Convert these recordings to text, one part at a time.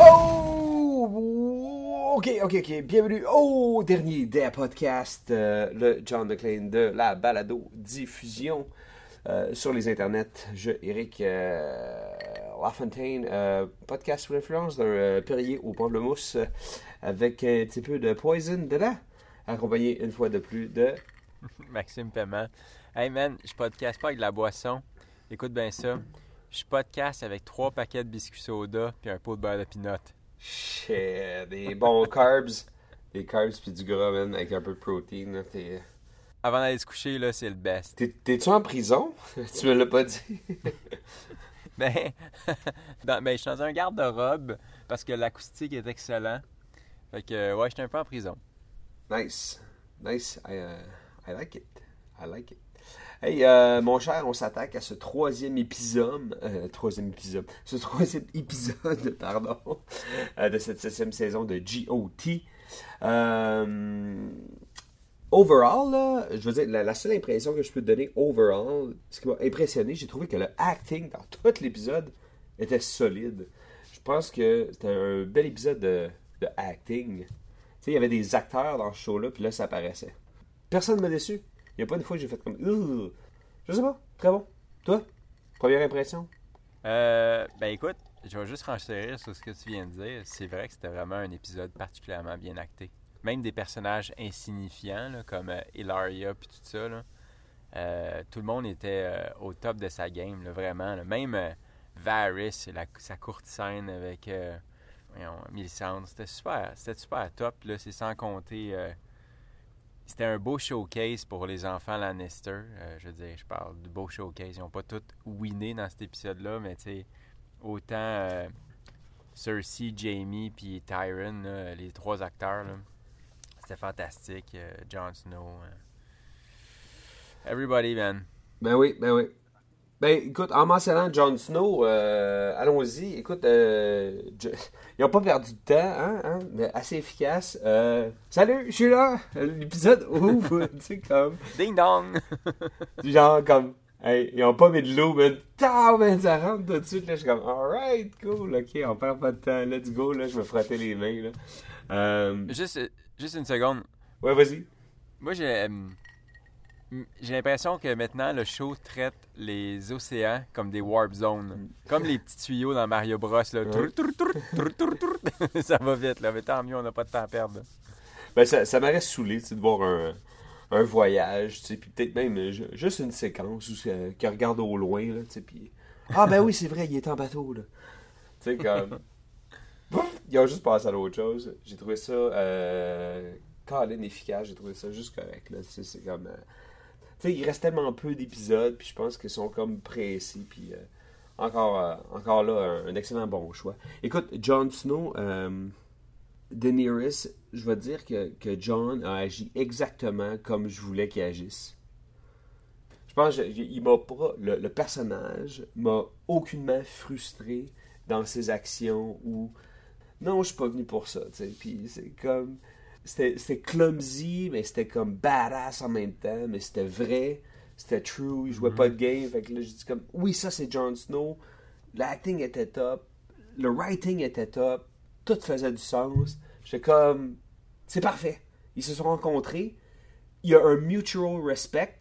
Oh! Ok, ok, ok. Bienvenue au dernier des podcasts, euh, le John McClane de la balado diffusion euh, sur les internets. Je, Eric euh, Lafontaine, podcast sous l'influence d'un Perrier au pamplemousse avec un petit peu de poison dedans, accompagné une fois de plus de. Maxime Paiement. Hey man, je podcast pas avec de la boisson. Écoute bien ça. Je podcast avec trois paquets de biscuits soda puis un pot de beurre de pinot. Shit, des bons carbs. Des carbs puis du gras, man, avec un peu de protéine. là, t'es- Avant d'aller se coucher, là, c'est le best. T'es- T'es-tu en prison? tu me l'as pas dit. Ben, dans- ben, je suis dans un garde-robe parce que l'acoustique est excellent. Fait que, ouais, j'étais un peu en prison. Nice. Nice. I, uh, I like it. I like it. Hey, euh, mon cher, on s'attaque à ce troisième épisode, euh, troisième épisode, ce troisième épisode, pardon, euh, de cette septième saison de GOT. Overall, je veux dire, la, seule impression que je peux te donner overall, ce qui m'a impressionné, j'ai trouvé que le acting dans tout l'épisode était solide. Je pense que c'était un bel épisode de, de acting. Tu sais, il y avait des acteurs dans ce show-là, puis là, ça apparaissait. Personne ne m'a déçu. Il n'y a pas une fois que j'ai fait comme. Je sais pas. Très bon. Toi? Première impression? Euh, ben écoute, je vais juste renchérir sur ce que tu viens de dire. C'est vrai que c'était vraiment un épisode particulièrement bien acté. Même des personnages insignifiants, comme euh, Hilaria tout ça, là, euh, tout le monde était euh, au top de sa game, vraiment. Même euh, Varys, sa courte scène avec Melisandre, c'était super, c'était super top. C'est sans compter... c'était un beau showcase pour les enfants Lannister. Euh, je veux dire, je parle de beau showcase. Ils n'ont pas tous winné dans cet épisode-là, mais tu sais, autant euh, Cersei, Jamie puis Tyron, les trois acteurs, c'était fantastique. Euh, Jon Snow. Everybody, man. Ben oui, ben oui. Ben écoute, en mentionnant Jon Snow, euh, allons-y. Écoute, euh, je- ils n'ont pas perdu de temps, hein, hein, mais assez efficace. Euh, salut, je suis là. L'épisode ouvre, tu sais, comme. Ding dong! Genre comme. Hey, ils ont pas mis de l'eau, mais tard, ben, ça rentre tout de suite. Là, je suis comme, alright, cool, ok, on perd pas de temps, let's go, là, je me frottais les mains, là. Euh, juste, juste une seconde. ouais, vas-y. Moi, j'ai euh, j'ai l'impression que maintenant, le show traite les océans comme des warp zones. Comme les petits tuyaux dans Mario Bros. Là. Ça va vite, là. Mais tant mieux, on n'a pas de temps à perdre. Ben, ça, ça m'aurait saoulé, de voir un, un voyage, puis peut-être même euh, ju- juste une séquence où c'est qui regarde au loin, là, puis... Ah, ben oui, c'est vrai, il est en bateau, là. Tu sais, comme... Ils ont juste passé à l'autre chose. J'ai trouvé ça... Euh... Colin efficace, j'ai trouvé ça juste correct, c'est comme... euh, sais, il reste tellement peu d'épisodes, puis je pense qu'ils sont comme pressés, euh, Encore, euh, encore là, un, excellent bon choix. Écoute, Jon Snow... euh, Daenerys, je vais dire que, que John a agi exactement comme je voulais qu'il agisse. Je pense qu'il m'a pas. Le, personnage m'a aucunement frustré dans ses actions ou. Non, je suis pas venu pour ça. Puis c'est comme. C'était clumsy, mais c'était comme badass en même temps, mais c'était vrai, c'était true, il jouait pas de game. Fait que là, j'ai dit comme. Oui, ça c'est Jon Snow. L'acting était top, le writing était top, tout faisait du sens. J'étais comme, c'est parfait. Ils se sont rencontrés, il y a un mutual respect,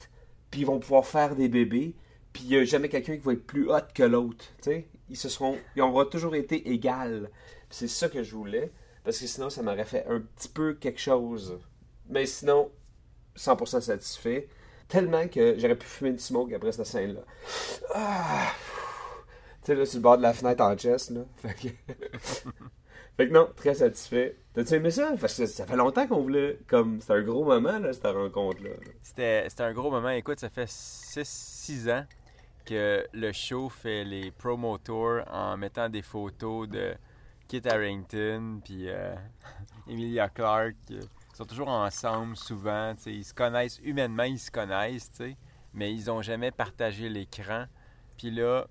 puis ils vont pouvoir faire des bébés, puis il n'y a jamais quelqu'un qui va être plus hot que l'autre. tu sais. Ils se seront, ils auront toujours été égales. C'est ça que je voulais, parce que sinon ça m'aurait fait un petit peu quelque chose. Mais sinon, 100% satisfait. Tellement que j'aurais pu fumer une smoke après cette scène-là. Ah! Tu sais, là, sur le bord de la fenêtre en chest, là. Fait que... Fait que non, très satisfait. T'as-tu aimé ça? Parce que ça fait longtemps qu'on voulait. Comme, c'était un gros moment, là, cette rencontre-là. C'était un gros moment. Écoute, ça fait 6 ans que le show fait les promo tours en mettant des photos de Kit Harrington puis euh, Emilia Clarke. Ils sont toujours ensemble souvent. Ils se connaissent humainement, ils se connaissent, mais ils ont jamais partagé l'écran. Puis là,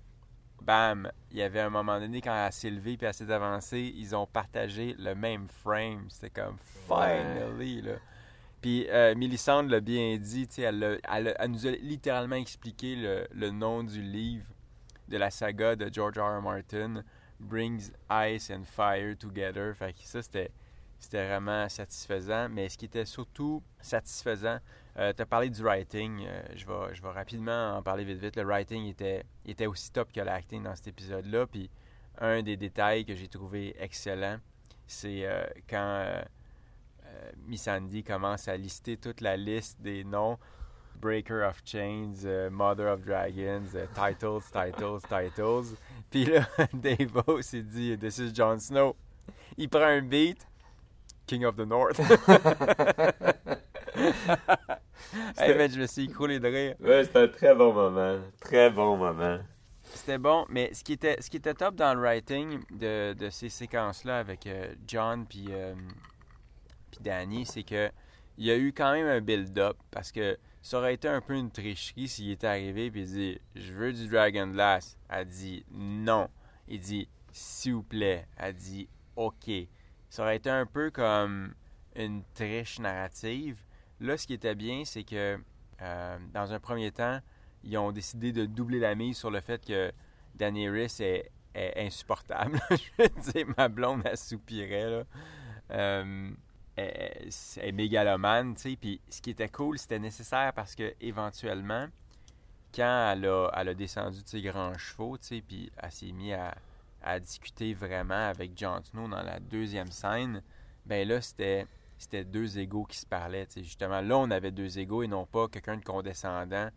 bam, il y avait un moment donné quand elle s'est levée puis elle s'est avancée, ils ont partagé le même frame. C'était comme finally là. Puis euh, Millicent l'a bien dit, elle, l'a- elle a- elle nous a littéralement expliqué le, le nom du livre de la saga de George R. R. Martin, Brings Ice and Fire Together. Fait que ça, c'était, c'était vraiment satisfaisant. Mais ce qui était surtout satisfaisant, tu as parlé du writing. euh, je, vais, je vais rapidement en parler vite vite. Le writing était, était aussi top que l'acting dans cet épisode-là. Puis un des détails que j'ai trouvé excellent, c'est euh, quand euh, euh, Miss Andy commence à lister toute la liste des noms. Breaker of Chains, euh, Mother of Dragons, euh, Titles, Titles, Titles. Puis là, Davo s'est dit This is Jon Snow. Il prend un beat, King of the North. hey, man, je me suis écroulé de rire. Ouais, c'était un très bon moment. Très bon moment. C'était bon, mais ce qui était, ce qui était top dans le writing de, de ces séquences-là avec euh, John puis euh, puis Danny, c'est que il y a eu quand même un build-up parce que ça aurait été un peu une tricherie s'il était arrivé et dit je veux du Dragon Glass. Elle dit non. Il dit s'il vous plaît. Elle dit ok. Ça aurait été un peu comme une triche narrative. Là, ce qui était bien, c'est que euh, dans un premier temps, ils ont décidé de doubler la mise sur le fait que Daenerys est, est insupportable. Je veux dire, ma blonde, elle soupirait. Là. Euh, elle, elle est mégalomane, tu sais. Puis ce qui était cool, c'était nécessaire parce que éventuellement, quand elle a, descendu de ses grands chevaux, tu sais, puis elle s'est mise à, discuter vraiment avec Jon Snow dans la deuxième scène, ben là, c'était deux égaux qui se parlaient. tu sais. Justement, là, on avait deux égaux et non pas quelqu'un de condescendant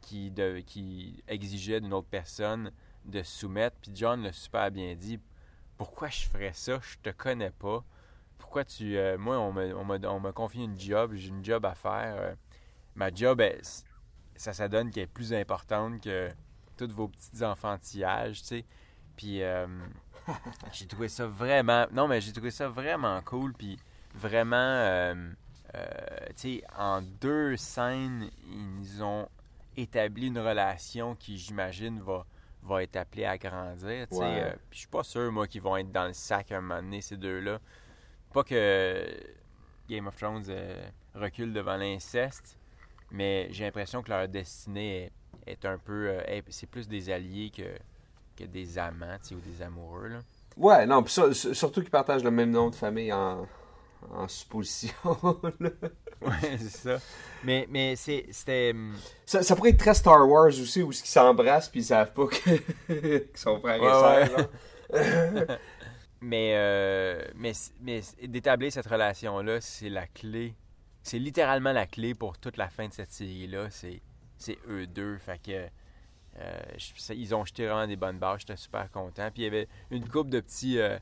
qui, de, qui exigeait d'une autre personne de se soumettre. Puis John l'a super bien dit. Pourquoi je ferais ça? Je te connais pas. Pourquoi tu... euh, moi, on m'a, on, m'a, on m'a confié une job. J'ai une job à faire. euh, ma job, elle, ça, ça donne qu'elle est plus importante que tous vos petits enfantillages, tu sais. Puis euh, j'ai trouvé ça vraiment... Non, mais j'ai trouvé ça vraiment cool. Puis vraiment... tu sais, en deux scènes, ils ont établi une relation qui, j'imagine, va, va être appelée à grandir. tu sais. Ouais. Euh, puis je suis pas sûr, moi, qu'ils vont être dans le sac à un moment donné, ces deux-là. Pas que Game of Thrones euh, recule devant l'inceste, mais j'ai l'impression que leur destinée est, est un peu... euh, est- c'est plus des alliés que, que des amants, ou des amoureux, là. Ouais, non, pis surtout qu'ils partagent le même nom de famille en, en supposition. là. Ouais, c'est ça. Mais, mais c'est- c'était... hum, ça, ça pourrait être très Star Wars aussi, où ils s'embrassent puis ils savent pas que- qu'ils sont frères et Ouais, sœurs. ouais. Mais, euh, mais, mais d'établir cette relation-là, c'est la clé. C'est littéralement la clé pour toute la fin de cette série-là. C'est, eux deux. Fait que, euh, ils ont jeté vraiment des bonnes bases. J'étais super content. Puis il y avait une couple de petits, euh,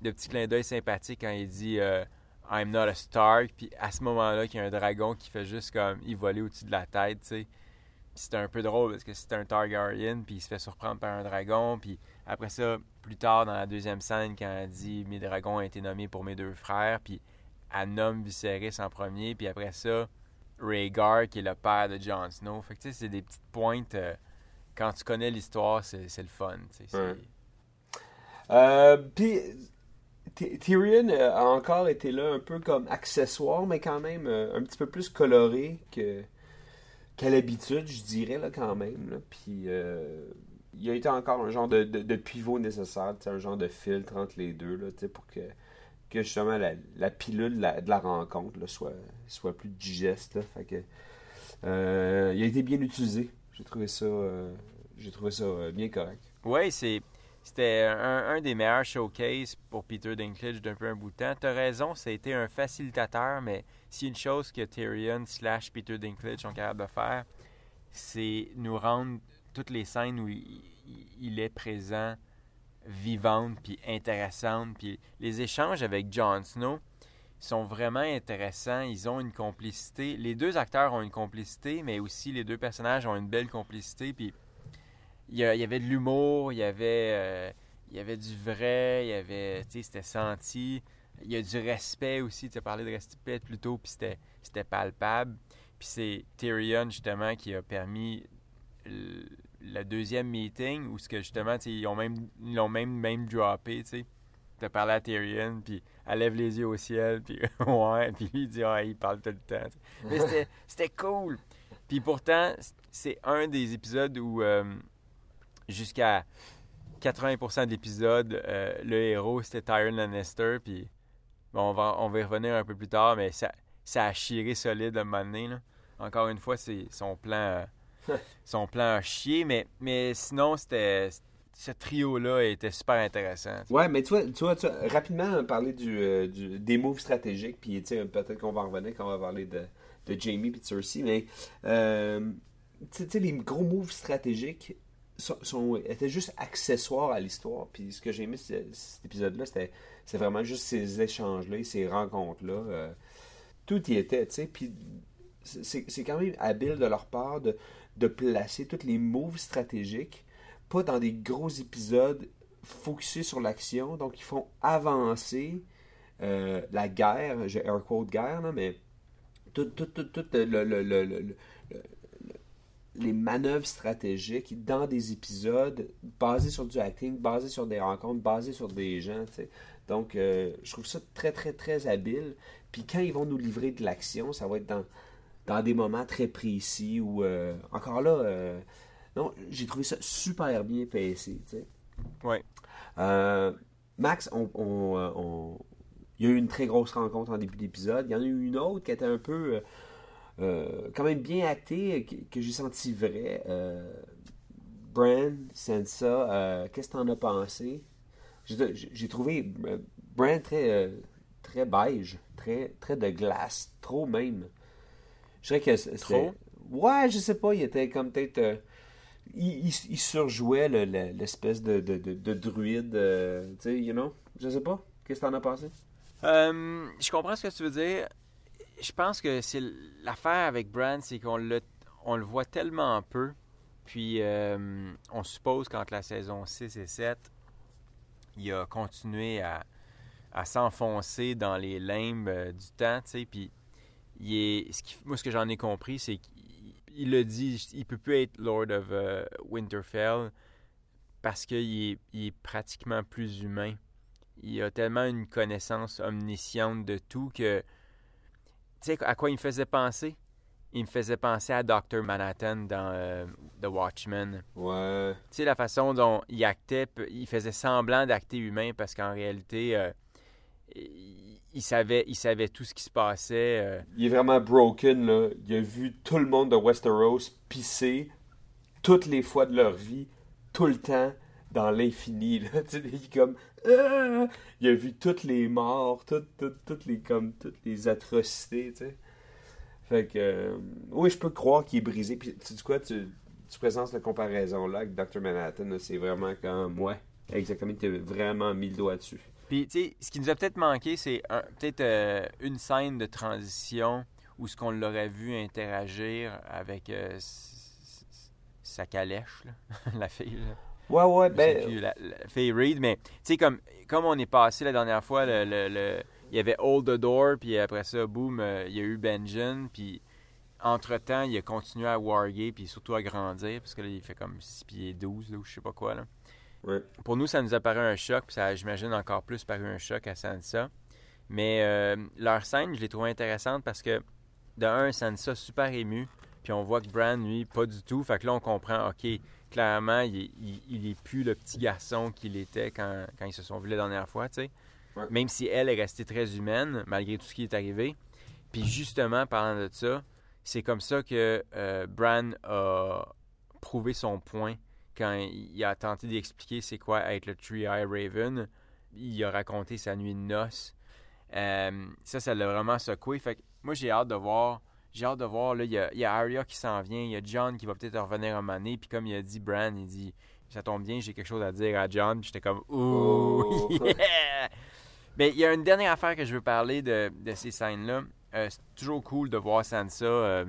de petits clins d'œil sympathiques quand il dit euh, I'm not a Stark. Puis à ce moment-là, qu'il y a un dragon qui fait juste comme il volait au-dessus de la tête, tu sais. Puis c'était un peu drôle parce que c'était un Targaryen, puis il se fait surprendre par un dragon. Puis après ça, plus tard dans la deuxième scène, quand elle dit Mes dragons ont été nommés pour mes deux frères, puis elle nomme Viserys en premier, puis après ça, Rhaegar qui est le père de Jon Snow. Fait que tu sais, c'est des petites pointes. euh, quand tu connais l'histoire, c'est c'est le fun. tu sais, c'est- Ouais. Euh, puis Ty- Tyrion a encore été là un peu comme accessoire, mais quand même euh, un petit peu plus coloré que qu'à l'habitude, je dirais là quand même. Puis euh, il a été encore un genre de, de- pivot nécessaire, un genre de filtre entre les deux là, pour que, que justement la, pilule de la, rencontre là, soit, soit plus digeste. Euh, il a été bien utilisé. J'ai trouvé ça, euh, j'ai trouvé ça bien correct. Ouais, c'est. C'était un, des meilleurs showcases pour Peter Dinklage d'un peu un bout de temps. T'as raison, ça a été un facilitateur, mais si une chose que Tyrion slash Peter Dinklage sont capables de faire, c'est nous rendre toutes les scènes où il, il- est présent vivante puis intéressante. Puis les échanges avec Jon Snow sont vraiment intéressants. Ils ont une complicité. Les deux acteurs ont une complicité, mais aussi les deux personnages ont une belle complicité. Puis il y, avait de l'humour, il y avait, euh, y avait du vrai, il y avait, tu sais, c'était senti. Il y a du respect aussi. Tu as parlé de respect plus tôt, puis c'était, palpable. Puis c'est Tyrion, justement, qui a permis le, deuxième meeting où ce que justement, ils ont même, ils l'ont même, même droppé, tu sais. T'as parlé à Tyrion, puis elle lève les yeux au ciel, puis ouais, puis lui il dit, ah, il parle tout le temps. Mais c'était, c'était cool. Puis pourtant, c'est un des épisodes où, euh, jusqu'à 80% de l'épisode, euh, le héros c'était Tyrion Lannister, puis bon, on, va, on va y revenir un peu plus tard, mais ça, ça a chiré solide à un moment donné, là. Encore une fois, c'est son plan, euh, son plan a chié, mais, mais sinon, c'était ce trio-là était super intéressant. Ouais, mais tu vois, tu vois, tu vois, rapidement parler du, euh, du- des moves stratégiques, puis peut-être qu'on va en revenir quand on va parler de, de Jamie et de Cersei, mais euh, tu sais- tu sais, les gros moves stratégiques étaient juste accessoires à l'histoire, puis ce que j'ai aimé ce- cet épisode-là, c'est vraiment juste ces échanges-là, ces rencontres-là. euh, tout y était, tu sais, puis c'est- quand même habile de leur part de, de placer tous les moves stratégiques, pas dans des gros épisodes focusés sur l'action, donc ils font avancer euh, la guerre, j'ai air quote guerre, là, mais tout, tout, tout, tout le- les manœuvres stratégiques dans des épisodes basés sur du acting, basés sur des rencontres, basés sur des gens. tu sais. Donc, euh, je trouve ça très, très, très habile. Puis quand ils vont nous livrer de l'action, ça va être dans, dans des moments très précis où, euh, encore là, euh, non, j'ai trouvé ça super bien PC. Ouais. Euh, Max, on, on, euh, on- il y a eu une très grosse rencontre en début d'épisode. Il y en a eu une autre qui était un peu, quand même bien actée, que, que j'ai senti vrai. Euh, Bran, Sansa, euh, qu'est-ce que t'en as pensé? J'ai trouvé euh, Bran très, euh, très beige, très, très de glace, trop même. Je dirais que. Trop? Ouais, je sais pas, il était comme peut-être... euh, il, il- il surjouait le- le- l'espèce de, de, de, de druide, euh, tu sais, you know? Je sais pas. Qu'est-ce que t'en as pensé? Euh, je comprends ce que tu veux dire. Je pense que c'est l'affaire avec Bran, c'est qu'on le, on le voit tellement peu. Puis euh, on suppose qu'entre la saison 6 et 7, il a continué à, à s'enfoncer dans les limbes euh, du temps, tu sais. Puis il est, ce qui- moi, ce que j'en ai compris, c'est qu'il il le dit, il peut plus être Lord of euh, Winterfell parce qu'il est, il est pratiquement plus humain il a tellement une connaissance omnisciente de tout que. Tu sais à quoi il me faisait penser? Il me faisait penser à Dr. Manhattan dans euh, The Watchmen. Ouais. Tu sais, la façon dont il actait, il faisait semblant d'acter humain parce qu'en réalité, euh, il, il savait, il savait tout ce qui se passait. euh, Il est vraiment broken, là. Il a vu tout le monde de Westeros pisser toutes les fois de leur vie, tout le temps, dans l'infini, là. Il est comme... Ah! Il a vu toutes les morts, toutes, toutes, toutes les, comme, toutes les atrocités, tu sais. Fait que... euh, oui, je peux croire qu'il est brisé. Puis, tu sais quoi, tu, tu présentes cette comparaison-là avec Dr. Manhattan, c'est vraiment comme... Ouais, exactement, tu as vraiment mis le doigt dessus. Puis, tu sais, ce qui nous a peut-être manqué, c'est peut-être euh, une scène de transition où ce qu'on l'aurait vu interagir avec euh, sa calèche, là, la fille. Là. Ouais, ouais, ben... plus, la, la fille Reed, mais tu sais, comme, comme on est passé la dernière fois, le, le- le- il y avait Hold the Door, puis après ça, boum, euh, il y a eu Benjen, puis entre-temps, il a continué à warguer, puis surtout à grandir, parce que là, il fait comme 6 pieds 12, là, ou je sais pas quoi, là. Ouais. Pour nous, ça nous a paru un choc, puis ça j'imagine, encore plus paru un choc à Sansa. Mais euh, leur scène, je l'ai trouvé intéressante parce que, de un, Sansa super ému, puis on voit que Bran, lui, pas du tout. Fait que là, on comprend, OK, clairement, il est, il, il est plus le petit garçon qu'il était quand, quand ils se sont vus la dernière fois, tu sais. Ouais. Même si elle est restée très humaine, malgré tout ce qui est arrivé. Puis justement, parlant de ça, c'est comme ça que euh, Bran a prouvé son point quand il a tenté d'expliquer c'est quoi être le Three-Eye Raven. Il a raconté sa nuit de noces. Euh, ça, ça l'a vraiment secoué. Fait que moi, j'ai hâte de voir. J'ai hâte de voir. Là, il y a, y a Arya qui s'en vient. Il y a John qui va peut-être revenir un moment donné. Puis comme il a dit, Bran, il dit ça tombe bien, j'ai quelque chose à dire à John. Puis j'étais comme, ouh, Oh. yeah! Mais il y a une dernière affaire que je veux parler de, de ces scènes-là. Euh, c'est toujours cool de voir Sansa euh,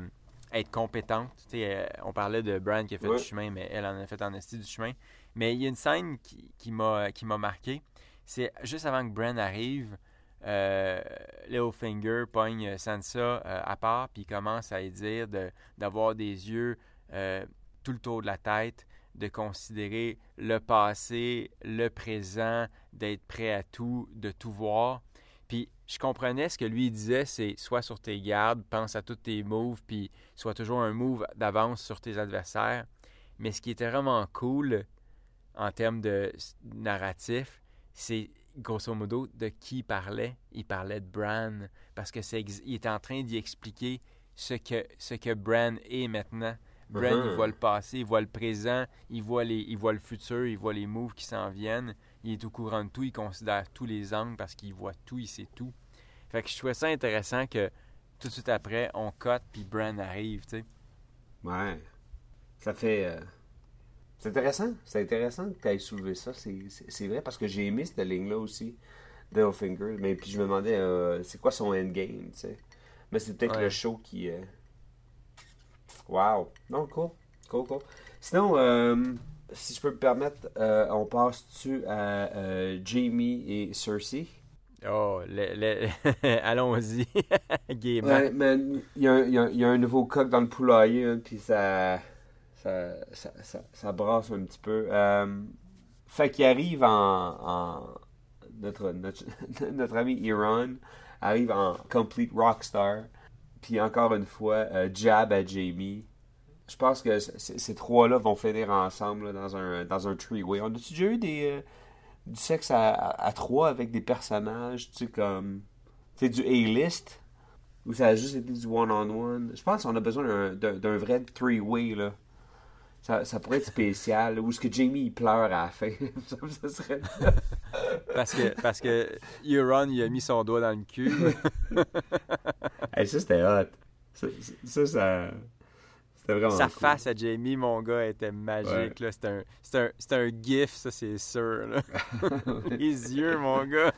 être compétente. Euh, on parlait de Bran qui a fait Ouais. du chemin, mais elle en a fait en esti du chemin. Mais il y a une scène qui, qui m'a qui m'a marqué. C'est juste avant que Bran arrive, euh, Littlefinger pogne Sansa euh, à part, puis commence à lui dire d'avoir des yeux euh, tout le tour de la tête, de considérer le passé, le présent, d'être prêt à tout, de tout voir. Puis je comprenais ce que lui disait, c'est sois sur tes gardes, pense à tous tes moves, puis sois toujours un move d'avance sur tes adversaires. Mais ce qui était vraiment cool en termes de narratif, c'est grosso modo de qui il parlait. Il parlait de Bran parce que c'est ex- il était en train d'y expliquer ce que ce que Bran est maintenant. Bran, il Mhm. voit le passé, il voit le présent, il voit les il voit le futur, il voit les moves qui s'en viennent. Il est au courant de tout, il considère tous les angles parce qu'il voit tout, il sait tout. Fait que je trouvais ça intéressant que tout de suite après, on cote puis Bran arrive, tu sais. Ouais. Ça fait. euh, C'est intéressant. C'est intéressant que tu aies soulevé ça. C'est- vrai parce que j'ai aimé cette ligne-là aussi, Littlefinger. Mais puis je me demandais, euh, c'est quoi son endgame, tu sais? Mais c'est peut-être Ouais. le show qui. euh, Wow. Non, cool. Cool, cool. Sinon, euh, si je peux me permettre, euh, on passe-tu à Jamie et Cersei? Oh, le- le- allons-y. Ouais, il y, y a un nouveau coq dans le poulailler, hein, puis ça, ça, ça, ça, brasse un petit peu. Euh, fait qu'il arrive en, en- notre, notre, notre ami Iran arrive en complete rockstar, puis encore une fois, euh, jab à Jamie. Je pense que ces trois-là vont finir ensemble dans un dans un three-way. On a-tu déjà eu des, euh, du sexe à, trois avec des personnages, tu sais, comme... Tu sais, du A-list? Ou ça a juste été du one-on-one? Je pense qu'on a besoin d'un vrai three-way, là. Ça, ça pourrait être spécial. Ou est-ce que Jamie, il pleure à la fin? ça, serait... Parce que, parce que Euron, il a mis son doigt dans le cul. Hey, ça, c'était hot. Ça, ça, ça... C'était vraiment Sa cool. face à Jamie, mon gars, était magique. là. C'est un, un, gif, ça, c'est sûr. là. Les yeux, mon gars.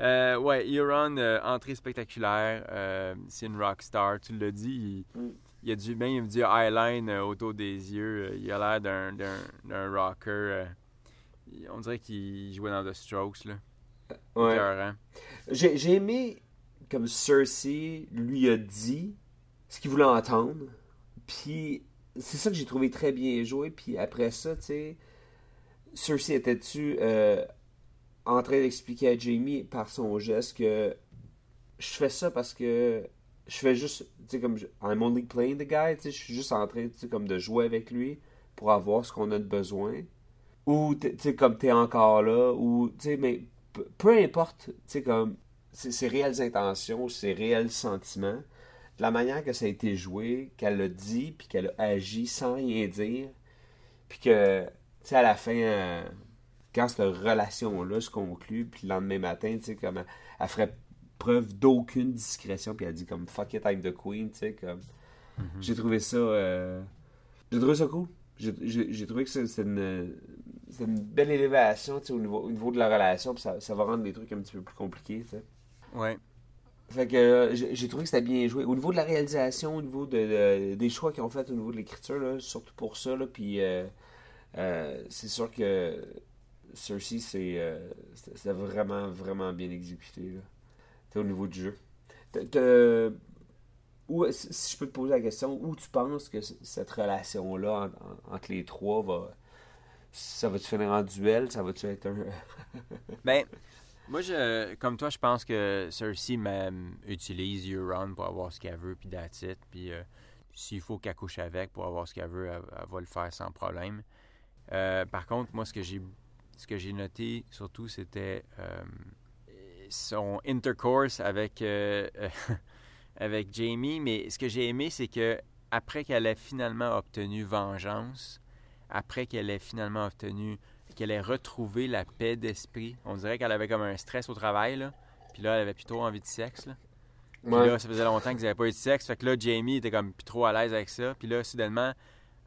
Euh, ouais, Euron, euh, entrée spectaculaire. euh, c'est une rockstar, tu l'as dit. Il, Mm. Il a du, même du eyeline euh, autour des yeux. euh, il a l'air d'un, d'un, d'un rocker. euh, il- on dirait qu'il jouait dans The Strokes. Là. Ouais. J'ai j'ai aimé comme Cersei lui a dit ce qu'il voulait entendre. Puis c'est ça que j'ai trouvé très bien joué. Puis après ça, tu sais, Cersei était-tu euh, en train d'expliquer à Jamie par son geste que je fais ça parce que je fais juste, tu sais, comme I'm only playing the guy, tu sais, je suis juste en train, tu sais, comme de jouer avec lui pour avoir ce qu'on a de besoin. Ou, tu sais, comme t'es encore là, ou, tu sais, mais peu, importe, tu sais, comme ses, ses réelles intentions, ses réels sentiments, de la manière que ça a été joué, qu'elle l'a dit, puis qu'elle a agi sans rien dire, puis que, tu sais, à la fin, euh, quand cette relation-là se conclut, puis le lendemain matin, tu sais, comme elle, elle ferait preuve d'aucune discrétion, puis elle dit comme fuck it, I'm the queen, tu sais, comme. J'ai trouvé ça. euh, J'ai trouvé ça cool. J'ai- trouvé que c'est une, c'est une belle élévation, au niveau, au niveau de la relation, puis ça, ça va rendre les trucs un petit peu plus compliqués, tu sais. Ouais. Fait que euh, j'ai trouvé que c'était bien joué. Au niveau de la réalisation, au niveau de, de- des choix qu'ils ont fait au niveau de l'écriture, surtout pour ça, là, puis euh, euh, c'est sûr que Cersei, c'est vraiment, vraiment bien exécuté, là. Au niveau du jeu. T'as- t'as- où- si je peux te poser la question, où tu penses que cette relation-là en- en- entre les trois va... Ça va-tu finir en duel? Ça va-tu être un... Ben, moi, je, comme toi, je pense que Cersei même, utilise Euron pour avoir ce qu'elle veut, puis it. Puis euh, s'il faut qu'elle couche avec pour avoir ce qu'elle veut, elle, elle va le faire sans problème. Euh, par contre, moi, ce que j'ai ce que j'ai noté surtout, c'était euh, son intercourse avec, euh, avec Jamie. Mais ce que j'ai aimé, c'est que après qu'elle ait finalement obtenu vengeance, après qu'elle ait finalement obtenu qu'elle ait retrouvé la paix d'esprit. On dirait qu'elle avait comme un stress au travail, là. Puis là, elle avait plus trop envie de sexe, là. Puis Ouais. là, ça faisait longtemps qu'ils n'avaient pas eu de sexe. Fait que là, Jamie était comme plus trop à l'aise avec ça. Puis là, soudainement,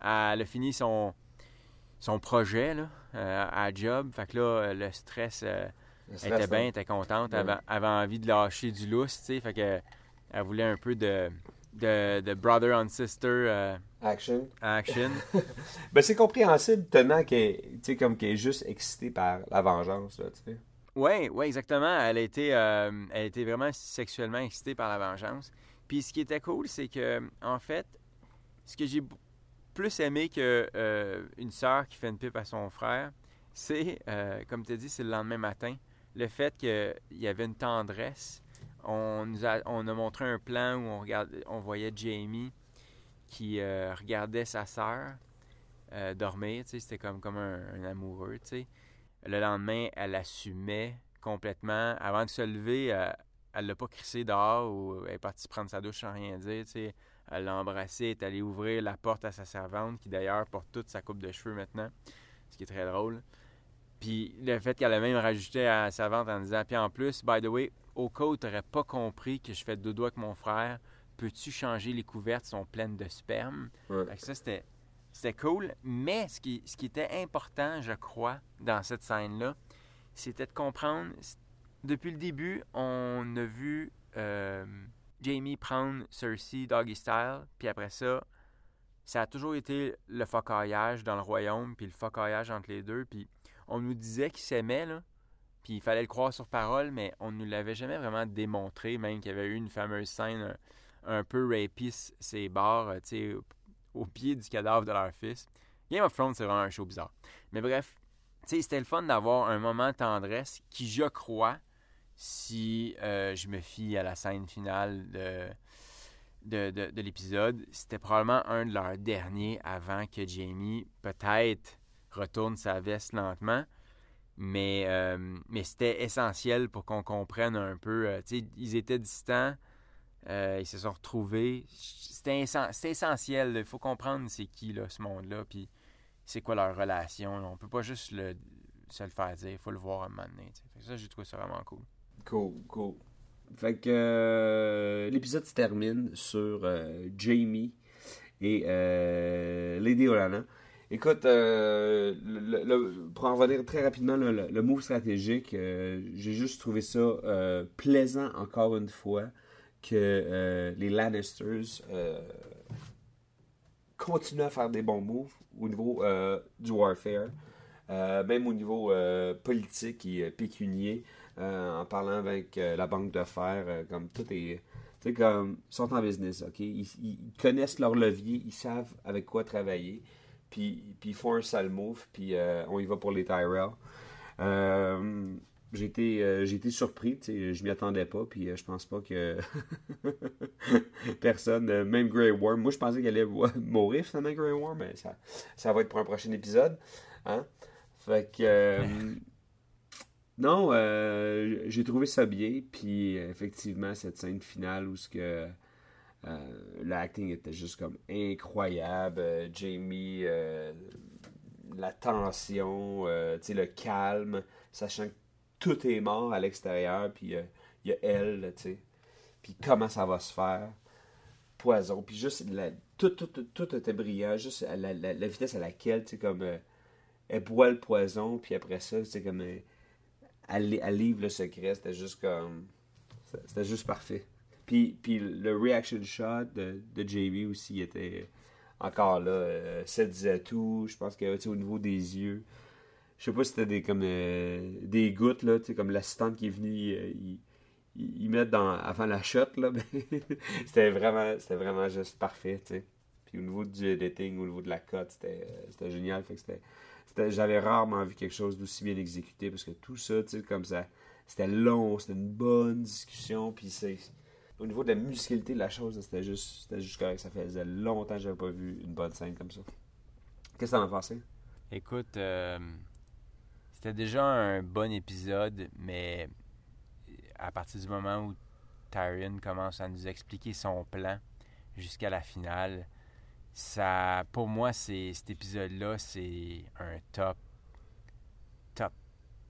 elle a fini son, son projet là, euh, à job. Fait que là, le stress, euh, elle était bien, elle était contente, elle avait, avait envie de lâcher du lousse, tu sais. Fait que elle voulait un peu de, de, de brother and sister euh, Action. action. Ben, c'est compréhensible tellement qu'elle tu comme qu'elle est juste excitée par la vengeance, là, tu sais. Oui, ouais, exactement. Elle a été, euh, elle a été vraiment sexuellement excitée par la vengeance. Puis ce qui était cool, c'est que, en fait, ce que j'ai plus aimé que euh, une sœur qui fait une pipe à son frère, c'est, euh, comme tu as dit, c'est le lendemain matin, le fait qu'il y avait une tendresse. On a, on a montré un plan où on, on voyait Jamie qui euh, regardait sa sœur euh, dormir. C'était comme, comme un, amoureux. Le lendemain, elle assumait complètement. Avant de se lever, euh, elle l'a pas crissé dehors ou elle est partie prendre sa douche sans rien dire. Elle l'a embrassé, est allée ouvrir la porte à sa servante, qui d'ailleurs porte toute sa coupe de cheveux maintenant, ce qui est très drôle. Puis le fait qu'elle a même rajouté à la servante en disant Puis en plus, by the way, au cas où tu n'aurais pas compris que je fais dodo avec mon frère, peux-tu changer les couvertes? Sont pleines de sperme Ouais. Fait que ça, c'était, c'était cool. Mais ce qui, ce qui était important, je crois, dans cette scène-là, c'était de comprendre. Depuis le début, on a vu euh, Jamie prendre Cersei doggy style, puis après ça, ça a toujours été le focaillage dans le royaume, puis le focaillage entre les deux, puis on nous disait qu'ils s'aimaient, là, puis il fallait le croire sur parole, mais on ne nous l'avait jamais vraiment démontré, même qu'il y avait eu une fameuse scène un, peu rapiste, ces bars, euh, tu au, pied du cadavre de leur fils. Game of Thrones, c'est vraiment un show bizarre. Mais bref, tu sais, c'était le fun d'avoir un moment de tendresse qui, je crois, si euh, je me fie à la scène finale de l'épisode, c'était probablement un de leurs derniers avant que Jamie, peut-être, retourne sa veste lentement. Mais, euh, mais c'était essentiel pour qu'on comprenne un peu. euh, ils étaient distants, euh, ils se sont retrouvés. C'était essen- c'était essentiel. Il faut comprendre c'est qui, là, ce monde-là, puis c'est quoi leur relation. là. On peut pas juste le, se le faire dire, il faut le voir un moment donné. Fait que ça, j'ai trouvé ça vraiment cool. Cool, cool. Fait que l'épisode se termine sur Jamie et Lady Olana. Écoute, euh, pour en revenir très rapidement, le, le move stratégique, euh, j'ai juste trouvé ça euh, plaisant encore une fois que les Lannisters continuent à faire des bons moves au niveau du warfare, même au niveau politique et pécunier, en parlant avec la banque de fer, comme tout est... Tu sais, comme, sont en business, OK? Ils, ils connaissent leur levier, ils savent avec quoi travailler, puis, puis ils font un sale move, puis euh, on y va pour les Tyrell. Euh, j'ai été, euh, été surpris, tu sais, je m'y attendais pas, puis euh, je pense pas que personne, euh, même Grey Worm, moi je pensais qu'elle allait mourir finalement Grey Worm, mais ça, ça va être pour un prochain épisode, hein? Fait que, euh, non, euh, j'ai trouvé ça bien, puis euh, effectivement cette scène finale où ce que euh, l'acting était juste comme incroyable, euh, Jamie, euh, la tension, euh, tu le calme, sachant que tout est mort à l'extérieur, puis euh, il y a elle, tu sais. Puis comment ça va se faire? Poison. Puis juste, la- tout, tout, tout, était brillant. Juste la, vitesse à laquelle, tu sais, comme... euh, elle boit le poison, puis après ça, c'est comme... euh, elle, elle livre le secret. C'était juste comme... C'était juste parfait. Puis, le reaction shot de, de JB aussi était encore là. euh, ça disait tout. Je pense que au niveau des yeux, je sais pas si c'était des comme euh, des gouttes là, comme l'assistante qui est venue, euh, il, il, il met dans avant la shot là, c'était vraiment c'était vraiment juste parfait, tu sais. Puis au niveau du editing, au niveau de la cote, c'était c'était génial, fait j'avais rarement vu quelque chose d'aussi bien exécuté parce que tout ça, comme ça, c'était long, c'était une bonne discussion, puis c'est au niveau de la musicalité de la chose, c'était juste, c'était juste correct. Ça faisait longtemps que j'avais pas vu une bonne scène comme ça. Qu'est-ce que t'en as pensé? Écoute, euh, c'était déjà un bon épisode, mais à partir du moment où Tyrion commence à nous expliquer son plan jusqu'à la finale, ça, pour moi, c'est cet épisode-là, c'est un top, top,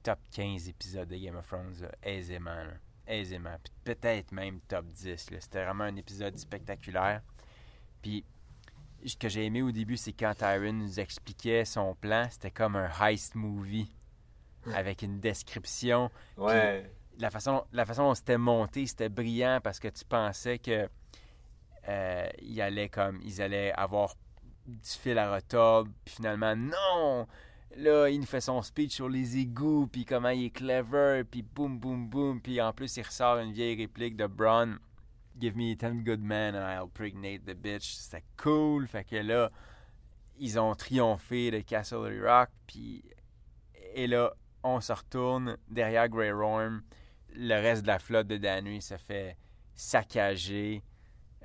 top 15 épisodes de Game of Thrones, aisément, aisément. Peut-être même top 10. là. C'était vraiment un épisode spectaculaire. Puis ce que j'ai aimé au début, c'est quand Tyron nous expliquait son plan, c'était comme un heist movie avec une description. Ouais. La façon, la façon dont c'était monté, c'était brillant parce que tu pensais que euh, il allait comme, ils allaient avoir du fil à retordre, puis finalement, non! Là, il nous fait son speech sur les égouts, puis comment il est clever, puis boum, boum, boum, puis en plus, il ressort une vieille réplique de Braun Give me 10 good men and I'll pregnate the bitch. C'était cool. Fait que là, ils ont triomphé de Castle Rock. Puis, et là, on se retourne derrière Grey Worm. Le reste de la flotte de Danui se fait saccager.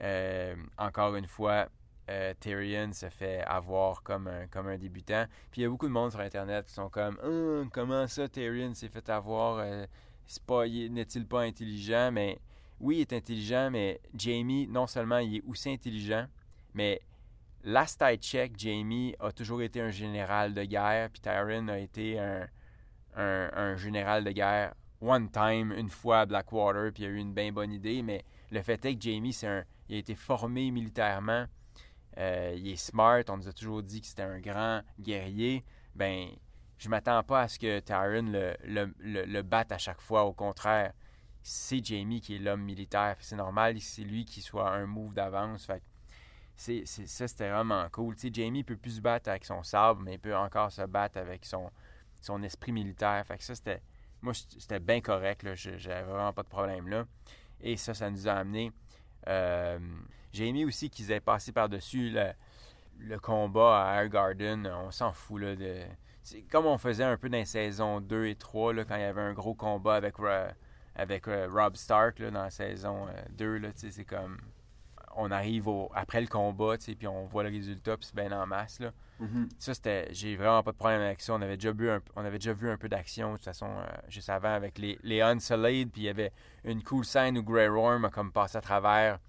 Euh, encore une fois, euh, Tyrion se fait avoir comme un, débutant. Puis il y a beaucoup de monde sur Internet qui sont comme Hum, Comment ça, Tyrion s'est fait avoir euh, N'est-il pas intelligent? Mais oui, il est intelligent, mais Jamie, non seulement il est aussi intelligent, mais last I check, Jamie a toujours été un général de guerre, puis Tyrion a été un, général de guerre one time, une fois à Blackwater, puis il a eu une bien bonne idée, mais le fait est que Jamie, il a été formé militairement, euh, il est smart, on nous a toujours dit que c'était un grand guerrier, ben je m'attends pas à ce que Tyrion le, le, le, batte à chaque fois, au contraire, c'est Jamie qui est l'homme militaire, c'est normal, c'est lui qui soit un move d'avance, ça c'était vraiment cool. Tu sais, Jamie peut plus se battre avec son sabre, mais il peut encore se battre avec son, son esprit militaire. Fait que ça, c'était. Moi, c'était bien correct. Là. J'avais vraiment pas de problème là. Et ça, ça nous a amené. euh, J'ai aimé aussi qu'ils aient passé par-dessus le, le combat à Air Garden. On s'en fout là. De, c'est comme on faisait un peu dans les saisons 2 et 3, là, quand il y avait un gros combat avec, avec euh, Rob Stark là, dans la saison euh, 2. Là, tu sais, c'est comme. On arrive au, après le combat, puis on voit le résultat, puis c'est bien en masse. Là. Mhm. Ça, c'était. J'ai vraiment pas de problème avec ça. On avait déjà vu un, on avait déjà vu un peu d'action, de toute façon, euh, juste avant, avec les, les Unsullied. Puis il y avait une cool scène où Grey Worm a comme passé à travers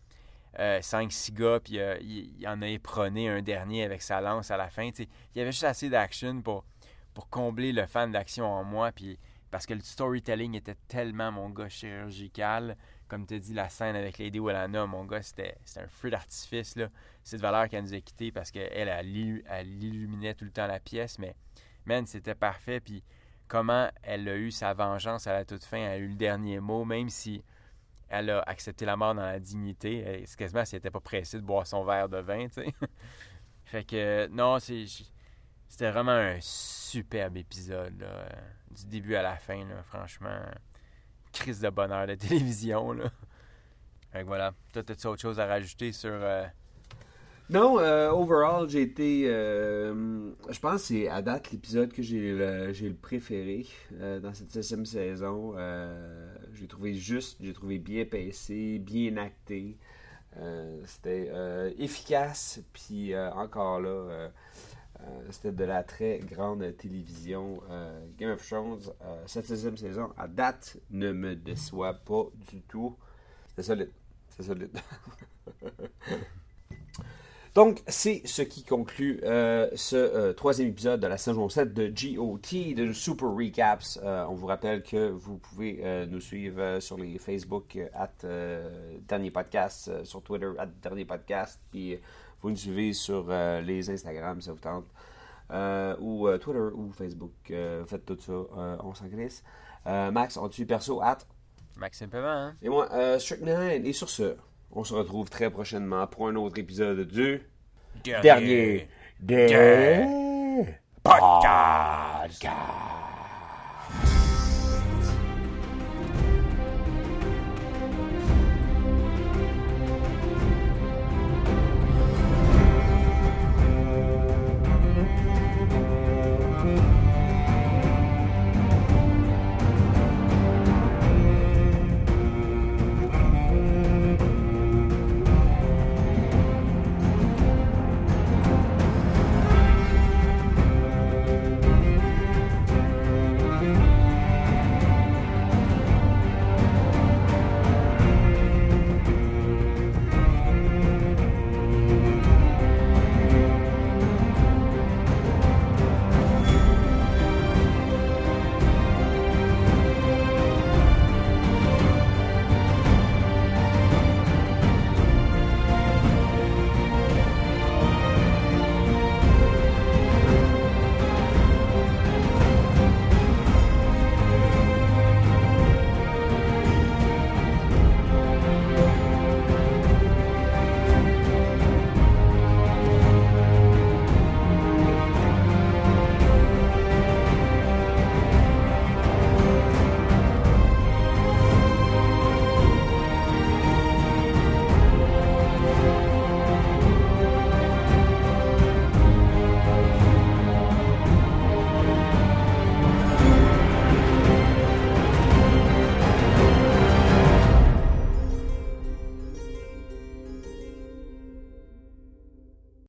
5-6 gars, puis euh, il, en a éperonné un dernier avec sa lance à la fin. Il y avait juste assez d'action pour, pour combler le fan d'action en moi. Puis parce que le storytelling était tellement, mon gars, chirurgical. Comme tu dit, la scène avec Lady Wallana, mon gars, c'était un feu d'artifice. de valeur qu'elle nous a quittés parce qu'elle, elle, elle, elle illuminait tout le temps la pièce. Mais, man, c'était parfait. Puis comment elle a eu sa vengeance à la toute fin, elle a eu le dernier mot, même si elle a accepté la mort dans la dignité. C'est quasiment si elle n'était pas pressée de boire son verre de vin, tu sais. fait que, non. C'était vraiment un superbe épisode, là, du début à la fin, là, franchement. Crise de bonheur de télévision, là. Fait que voilà. Toi, as-tu autre chose à rajouter sur... euh, Non, euh, overall, j'ai été. euh, je pense que c'est à date l'épisode que j'ai le, le préféré dans cette septième saison. Euh, j'ai trouvé juste, j'ai trouvé bien pincé, bien acté. Euh, c'était euh, efficace, puis euh, encore là, c'était de la très grande télévision. Game of Thrones, cette septième saison, à date, ne me déçoit pas du tout. C'était solide. C'est solide. Donc, c'est ce qui conclut euh, ce euh, troisième épisode de la saison 7 de GOT, de Super Recaps. Euh, on vous rappelle que vous pouvez nous suivre sur les Facebook, at Dernier Podcast, sur Twitter, at Dernier Podcast, puis vous nous suivez sur les Instagram, si ça vous tente, ou Twitter, ou Facebook. Faites tout ça, on s'en glisse. Max, on tue perso, at? Maxime Paiement, hein? et moi, euh, Strict Nine. Et sur ce, on se retrouve très prochainement pour un autre épisode du dernier des Podcast. podcasts.